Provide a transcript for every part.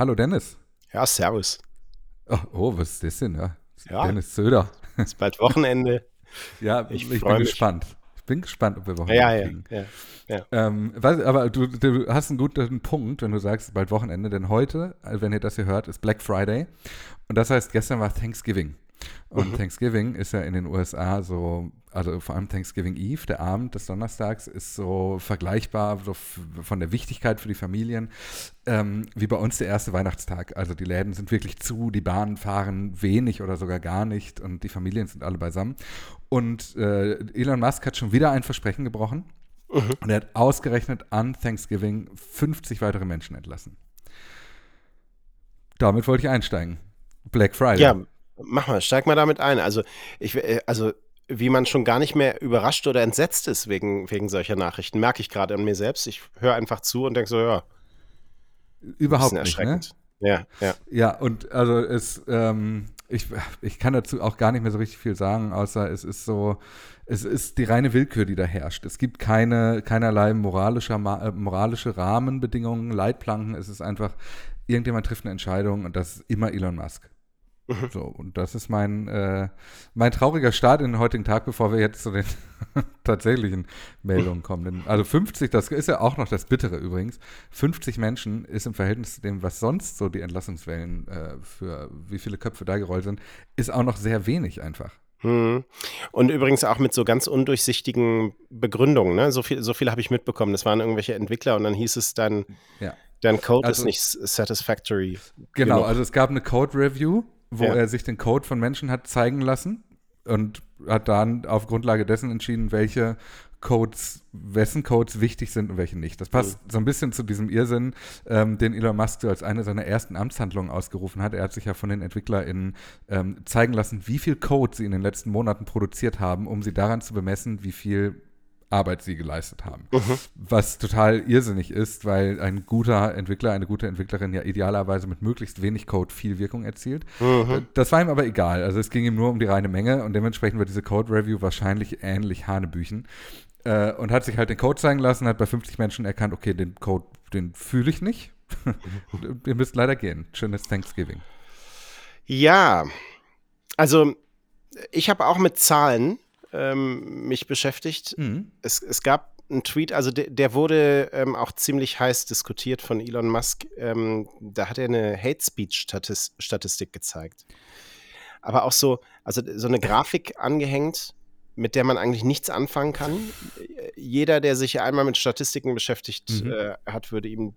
Hallo Dennis. Ja, servus. Oh, oh, was ist das denn? Ja, Ja. Dennis Söder. Ist bald Wochenende. Ja, ich, Ich bin mich. gespannt. Ich bin gespannt, ob wir Wochenende ja, ja, kriegen. ja. Ähm, weiß, aber du, du hast einen guten Punkt, wenn du sagst, bald Wochenende, denn heute, also wenn ihr das hier hört, ist Black Friday. Und das heißt, gestern war Thanksgiving. Und Mhm. Thanksgiving ist ja in den USA so, also vor allem Thanksgiving Eve, der Abend des Donnerstags, ist so vergleichbar so von der Wichtigkeit für die Familien ähm, wie bei uns der erste Weihnachtstag. Also die Läden sind wirklich zu, die Bahnen fahren wenig oder sogar gar nicht und die Familien sind alle beisammen. Und äh, Elon Musk hat schon wieder ein Versprechen gebrochen. Und er hat ausgerechnet an Thanksgiving 50 weitere Menschen entlassen. Damit wollte ich einsteigen. Black Friday. Ja, mach mal, steig mal damit ein. Also, ich, äh, also, wie man schon gar nicht mehr überrascht oder entsetzt ist wegen, wegen solcher Nachrichten, merke ich gerade an mir selbst. Ich höre einfach zu und denke so, ja, Überhaupt nicht. Ne? erschreckend. Ja, ja. Ja, und also es, ähm, ich, ich kann dazu auch gar nicht mehr so richtig viel sagen, außer es ist so, es ist die reine Willkür, die da herrscht. Es gibt keine, keinerlei moralischer, Ma- äh, moralische Rahmenbedingungen, Leitplanken. Es ist einfach, irgendjemand trifft eine Entscheidung und das ist immer Elon Musk. So, und das ist mein, äh, mein trauriger Start in den heutigen Tag, bevor wir jetzt zu den tatsächlichen Meldungen kommen. Denn, also 50, das ist ja auch noch das Bittere übrigens. 50 Menschen ist im Verhältnis zu dem, was sonst so die Entlassungswellen äh, für wie viele Köpfe da gerollt sind, ist auch noch sehr wenig einfach. Hm. Und übrigens auch mit so ganz undurchsichtigen Begründungen. Ne? So viel, so viel habe ich mitbekommen. Das waren irgendwelche Entwickler und dann hieß es dann, Ja. dein Code Also- ist nicht satisfactory. Genau, genug. also es gab eine Code-Review, wo Ja. er sich den Code von Menschen hat zeigen lassen und hat dann auf Grundlage dessen entschieden, welche Codes, wessen Codes wichtig sind und welche nicht. Das passt so ein bisschen zu diesem Irrsinn, ähm, den Elon Musk so als eine seiner ersten Amtshandlungen ausgerufen hat. Er hat sich ja von den EntwicklerInnen ähm, zeigen lassen, wie viel Code sie in den letzten Monaten produziert haben, um sie daran zu bemessen, wie viel Arbeit sie geleistet haben. Was total irrsinnig ist, weil ein guter Entwickler, eine gute Entwicklerin ja idealerweise mit möglichst wenig Code viel Wirkung erzielt. Das war ihm aber egal. Also es ging ihm nur um die reine Menge und dementsprechend war diese Code-Review wahrscheinlich ähnlich Hanebüchen. Äh, und hat sich halt den Code zeigen lassen, hat bei 50 Menschen erkannt, okay, den Code, den fühle ich nicht. Ihr müsst leider gehen. Schönes Thanksgiving. Ja, also ich habe auch mit Zahlen ähm, mich beschäftigt. Mhm. Es, es gab einen Tweet, also der, der wurde ähm, auch ziemlich heiß diskutiert von Elon Musk. Ähm, da hat er eine Hate Speech -Statis Statistik gezeigt. Aber auch so, also so eine Grafik angehängt, mit der man eigentlich nichts anfangen kann. Jeder, der sich einmal mit Statistiken beschäftigt Mhm. äh, hat, würde ihm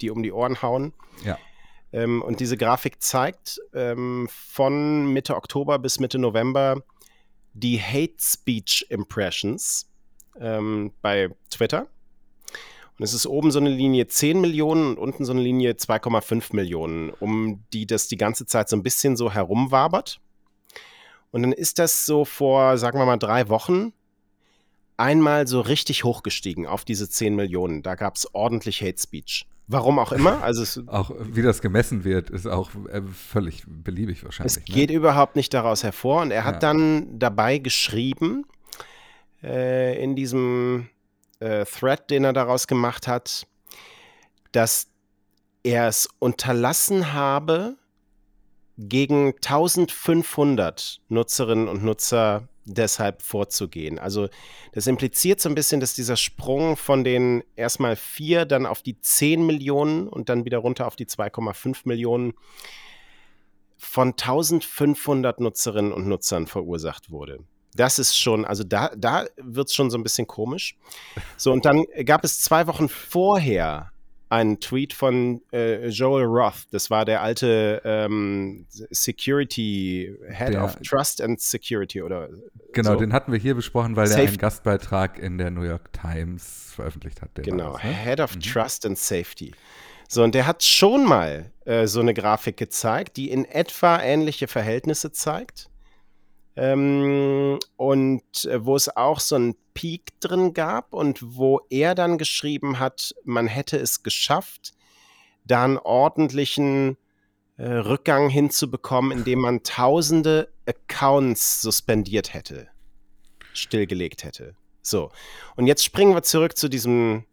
die um die Ohren hauen. Ja. Ähm, und diese Grafik zeigt ähm, von Mitte Oktober bis Mitte November die Hate Speech Impressions ähm, bei Twitter. Und es ist oben so eine Linie 10 Millionen und unten so eine Linie 2,5 Millionen, um die das die ganze Zeit so ein bisschen so herumwabert. Und dann ist das so vor, sagen wir mal, drei Wochen einmal so richtig hochgestiegen auf diese 10 Millionen. Da gab es ordentlich Hate Speech. Warum auch immer. Also es, Auch wie das gemessen wird, ist auch äh, völlig beliebig wahrscheinlich. Es geht überhaupt nicht daraus hervor. Und er hat Ja. dann dabei geschrieben, äh, in diesem äh, Thread, den er daraus gemacht hat, dass er es unterlassen habe, gegen 1500 Nutzerinnen und Nutzer deshalb vorzugehen. Also das impliziert so ein bisschen, dass dieser Sprung von den erstmal vier dann auf die 10 Millionen und dann wieder runter auf die 2,5 Millionen von 1500 Nutzerinnen und Nutzern verursacht wurde. Das ist schon, also da, da wird es schon so ein bisschen komisch. So, und dann gab es zwei Wochen vorher einen Tweet von äh, Joel Roth. Das war der alte ähm, Security, Head Der- of Trust and Security oder Genau, so. den hatten wir hier besprochen, weil er Safe- einen Gastbeitrag in der New York Times veröffentlicht hat. Genau, das, ne? Head of Trust and Safety. So, und der hat schon mal äh, so eine Grafik gezeigt, die in etwa ähnliche Verhältnisse zeigt. Ähm, und äh, wo es auch so einen Peak drin gab und wo er dann geschrieben hat, man hätte es geschafft, da einen ordentlichen äh, Rückgang hinzubekommen, indem man tausende Accounts suspendiert hätte, stillgelegt hätte. So, und jetzt springen wir zurück zu diesem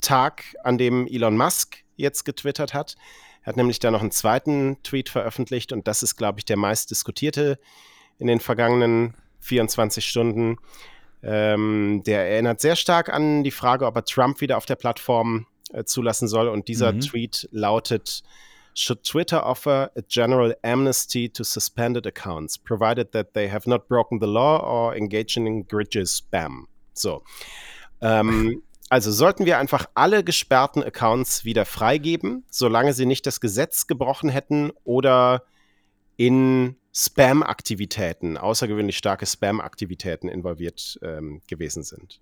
Tag, an dem Elon Musk jetzt getwittert hat. Er hat nämlich da noch einen zweiten Tweet veröffentlicht und das ist, glaube ich, der meist diskutierte in den vergangenen 24 Stunden. Ähm, der erinnert sehr stark an die Frage, ob er Trump wieder auf der Plattform äh, zulassen soll. Und dieser mhm. Tweet lautet: Should Twitter offer a general amnesty to suspended accounts, provided that they have not broken the law or engaged in egregious spam? So. Ähm, also sollten wir einfach alle gesperrten Accounts wieder freigeben, solange sie nicht das Gesetz gebrochen hätten oder in Spam-Aktivitäten, außergewöhnlich starke Spam-Aktivitäten involviert ähm, gewesen sind.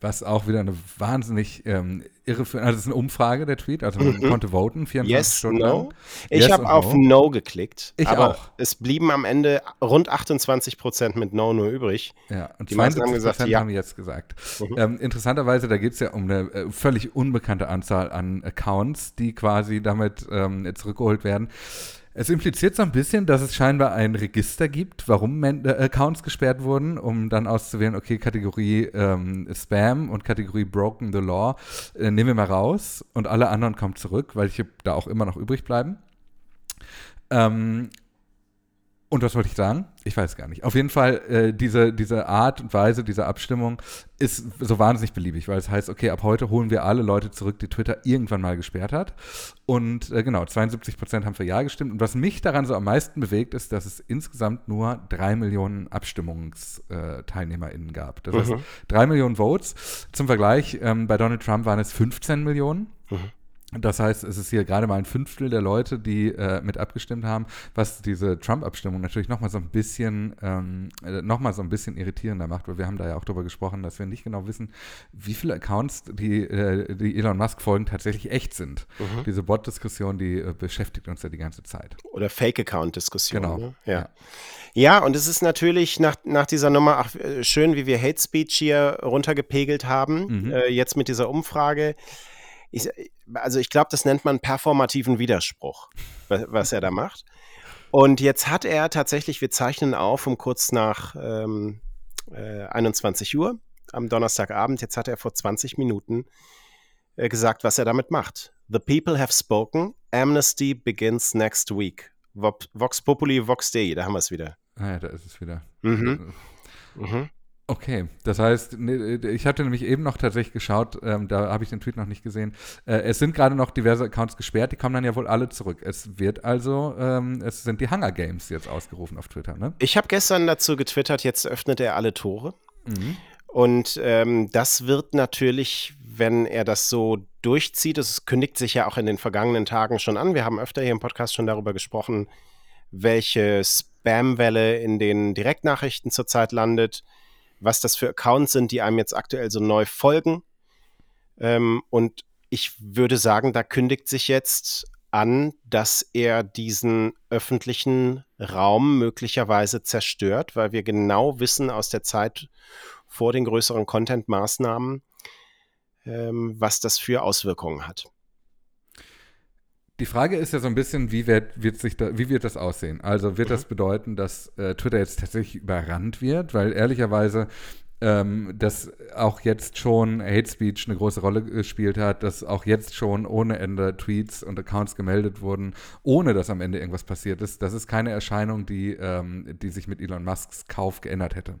Was auch wieder eine wahnsinnig ähm, irreführende, also es ist eine Umfrage, der Tweet, also man mhm. konnte voten, 24 yes, Stunden no. lang. Ich yes habe auf no. no. geklickt. Ich aber auch. Es blieben am Ende rund 28 Prozent mit No nur übrig. Ja, und die 72 haben, gesagt, ja. haben jetzt gesagt. Mhm. Ähm, interessanterweise, da geht es ja um eine äh, völlig unbekannte Anzahl an Accounts, die quasi damit ähm, zurückgeholt werden. Es impliziert so ein bisschen, dass es scheinbar ein Register gibt, warum Men äh, Accounts gesperrt wurden, um dann auszuwählen, okay, Kategorie ähm, Spam und Kategorie Broken the Law äh, nehmen wir mal raus und alle anderen kommen zurück, weil welche da auch immer noch übrig bleiben. Ähm, und was wollte ich sagen? Ich weiß gar nicht. Auf jeden Fall, äh, diese, diese Art und Weise dieser Abstimmung ist so wahnsinnig beliebig, weil es heißt, okay, ab heute holen wir alle Leute zurück, die Twitter irgendwann mal gesperrt hat. Und äh, genau, 72 Prozent haben für Ja gestimmt. Und was mich daran so am meisten bewegt, ist, dass es insgesamt nur drei Millionen AbstimmungsteilnehmerInnen gab. Das mhm. heißt, drei Millionen Votes. Zum Vergleich, ähm, bei Donald Trump waren es 15 Millionen. Mhm. Das heißt, es ist hier gerade mal ein Fünftel der Leute, die äh, mit abgestimmt haben, was diese Trump-Abstimmung natürlich nochmal so ein bisschen, ähm, äh, noch so ein bisschen irritierender macht, weil wir haben da ja auch darüber gesprochen, dass wir nicht genau wissen, wie viele Accounts, die, äh, die Elon Musk folgen, tatsächlich echt sind. Mhm. Diese Bot-Diskussion, die äh, beschäftigt uns ja die ganze Zeit. Oder Fake-Account-Diskussion. Genau. Ne? Ja. ja. Ja, und es ist natürlich nach, nach dieser Nummer, ach, äh, schön, wie wir Hate Speech hier runtergepegelt haben, mhm. äh, jetzt mit dieser Umfrage ich, also ich glaube, das nennt man performativen Widerspruch, was er da macht. Und jetzt hat er tatsächlich, wir zeichnen auf um kurz nach ähm, äh, 21 Uhr am Donnerstagabend, jetzt hat er vor 20 Minuten äh, gesagt, was er damit macht. The people have spoken, amnesty begins next week. Vox Populi, Vox Dei, da haben wir es wieder. Ah ja, da ist es wieder. Mhm. Mhm. Okay, das heißt, ich hatte nämlich eben noch tatsächlich geschaut, ähm, da habe ich den Tweet noch nicht gesehen. Äh, es sind gerade noch diverse Accounts gesperrt, die kommen dann ja wohl alle zurück. Es wird also, ähm, es sind die Hunger Games jetzt ausgerufen auf Twitter, ne? Ich habe gestern dazu getwittert, jetzt öffnet er alle Tore. Mhm. Und ähm, das wird natürlich, wenn er das so durchzieht, es kündigt sich ja auch in den vergangenen Tagen schon an. Wir haben öfter hier im Podcast schon darüber gesprochen, welche Spam-Welle in den Direktnachrichten zurzeit landet was das für Accounts sind, die einem jetzt aktuell so neu folgen. Ähm, und ich würde sagen, da kündigt sich jetzt an, dass er diesen öffentlichen Raum möglicherweise zerstört, weil wir genau wissen aus der Zeit vor den größeren Content-Maßnahmen, ähm, was das für Auswirkungen hat. Die Frage ist ja so ein bisschen, wie wird, wird sich da, wie wird das aussehen? Also wird mhm. das bedeuten, dass äh, Twitter jetzt tatsächlich überrannt wird? Weil ehrlicherweise ähm, dass auch jetzt schon Hate Speech eine große Rolle gespielt hat, dass auch jetzt schon ohne Ende Tweets und Accounts gemeldet wurden, ohne dass am Ende irgendwas passiert ist. Das ist keine Erscheinung, die, ähm, die sich mit Elon Musks Kauf geändert hätte.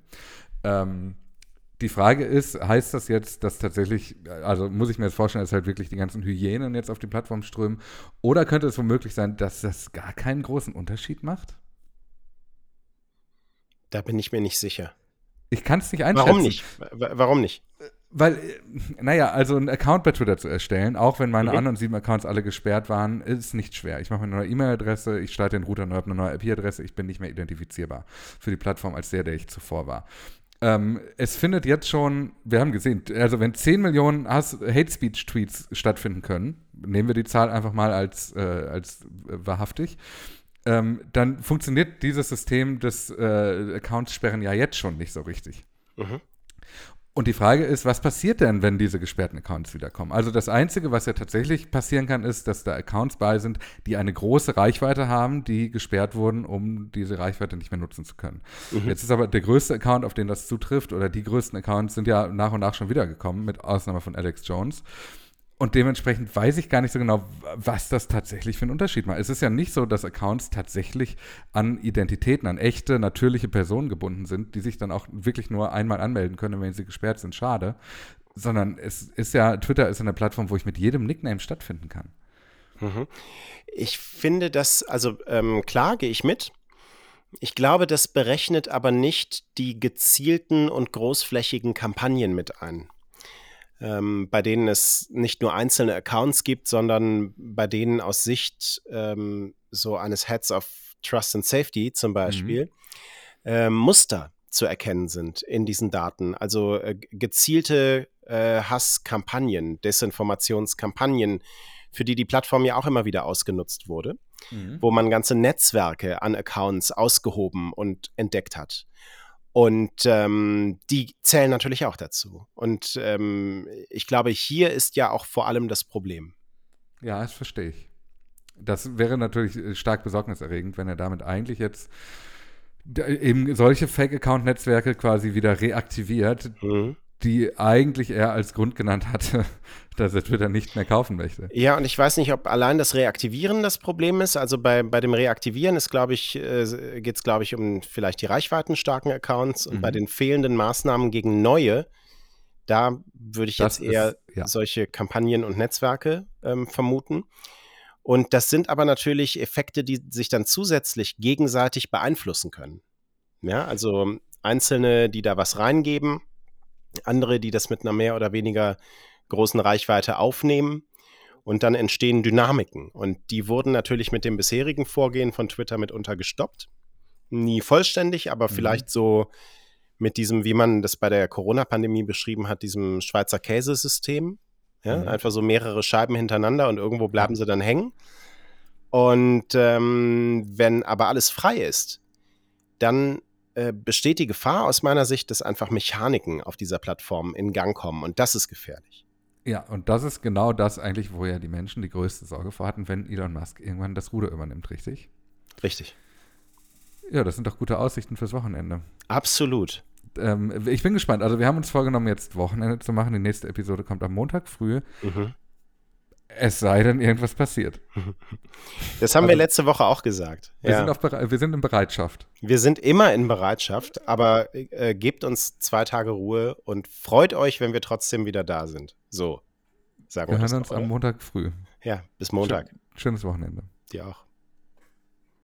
Ähm, die Frage ist, heißt das jetzt, dass tatsächlich, also muss ich mir jetzt vorstellen, dass halt wirklich die ganzen Hyänen jetzt auf die Plattform strömen? Oder könnte es womöglich sein, dass das gar keinen großen Unterschied macht? Da bin ich mir nicht sicher. Ich kann es nicht einschätzen. Warum nicht? Warum nicht? Weil, naja, also einen Account bei Twitter zu erstellen, auch wenn meine okay. anderen sieben Accounts alle gesperrt waren, ist nicht schwer. Ich mache mir eine neue E-Mail-Adresse, ich starte den Router neu, habe eine neue IP-Adresse, ich bin nicht mehr identifizierbar für die Plattform als der, der ich zuvor war. Ähm, es findet jetzt schon, wir haben gesehen, also wenn 10 Millionen Hate Speech Tweets stattfinden können, nehmen wir die Zahl einfach mal als, äh, als wahrhaftig, ähm, dann funktioniert dieses System des äh, Accounts-Sperren ja jetzt schon nicht so richtig. Mhm. Und die Frage ist, was passiert denn, wenn diese gesperrten Accounts wiederkommen? Also das Einzige, was ja tatsächlich passieren kann, ist, dass da Accounts bei sind, die eine große Reichweite haben, die gesperrt wurden, um diese Reichweite nicht mehr nutzen zu können. Mhm. Jetzt ist aber der größte Account, auf den das zutrifft, oder die größten Accounts sind ja nach und nach schon wiedergekommen, mit Ausnahme von Alex Jones. Und dementsprechend weiß ich gar nicht so genau, was das tatsächlich für einen Unterschied macht. Es ist ja nicht so, dass Accounts tatsächlich an Identitäten, an echte, natürliche Personen gebunden sind, die sich dann auch wirklich nur einmal anmelden können, wenn sie gesperrt sind. Schade. Sondern es ist ja, Twitter ist eine Plattform, wo ich mit jedem Nickname stattfinden kann. Mhm. Ich finde das, also ähm, klar gehe ich mit. Ich glaube, das berechnet aber nicht die gezielten und großflächigen Kampagnen mit ein ähm, bei denen es nicht nur einzelne Accounts gibt, sondern bei denen aus Sicht ähm, so eines Heads of Trust and Safety zum Beispiel mhm. äh, Muster zu erkennen sind in diesen Daten. Also äh, gezielte äh, Hasskampagnen, Desinformationskampagnen, für die die Plattform ja auch immer wieder ausgenutzt wurde, mhm. wo man ganze Netzwerke an Accounts ausgehoben und entdeckt hat. Und ähm, die zählen natürlich auch dazu. Und ähm, ich glaube, hier ist ja auch vor allem das Problem. Ja, das verstehe ich. Das wäre natürlich äh, stark besorgniserregend, wenn er damit eigentlich jetzt eben solche Fake-Account-Netzwerke quasi wieder reaktiviert, mhm die eigentlich er als Grund genannt hatte, dass er Twitter nicht mehr kaufen möchte. Ja, und ich weiß nicht, ob allein das Reaktivieren das Problem ist. Also bei, bei dem Reaktivieren ist, glaube ich, äh, geht es, glaube ich, um vielleicht die reichweitenstarken Accounts und mhm. bei den fehlenden Maßnahmen gegen neue, da würde ich das jetzt eher ist, ja. solche Kampagnen und Netzwerke ähm, vermuten. Und das sind aber natürlich Effekte, die sich dann zusätzlich gegenseitig beeinflussen können. Ja, also Einzelne, die da was reingeben, andere, die das mit einer mehr oder weniger großen Reichweite aufnehmen. Und dann entstehen Dynamiken. Und die wurden natürlich mit dem bisherigen Vorgehen von Twitter mitunter gestoppt. Nie vollständig, aber mhm. vielleicht so mit diesem, wie man das bei der Corona-Pandemie beschrieben hat, diesem Schweizer Käsesystem. Ja, mhm. Einfach so mehrere Scheiben hintereinander und irgendwo bleiben sie dann hängen. Und ähm, wenn aber alles frei ist, dann äh, besteht die Gefahr aus meiner Sicht, dass einfach Mechaniken auf dieser Plattform in Gang kommen und das ist gefährlich. Ja, und das ist genau das eigentlich, wo ja die Menschen die größte Sorge vor hatten, wenn Elon Musk irgendwann das Ruder übernimmt, richtig? Richtig. Ja, das sind doch gute Aussichten fürs Wochenende. Absolut. Ähm, ich bin gespannt. Also wir haben uns vorgenommen, jetzt Wochenende zu machen. Die nächste Episode kommt am Montag früh. Mhm. Es sei denn, irgendwas passiert. Das haben also, wir letzte Woche auch gesagt. Wir, ja. sind auf, wir sind in Bereitschaft. Wir sind immer in Bereitschaft, aber äh, gebt uns zwei Tage Ruhe und freut euch, wenn wir trotzdem wieder da sind. So, sagen wir Wir hören uns doch, am Montag früh. Ja, bis Montag. Schön, schönes Wochenende. Dir auch.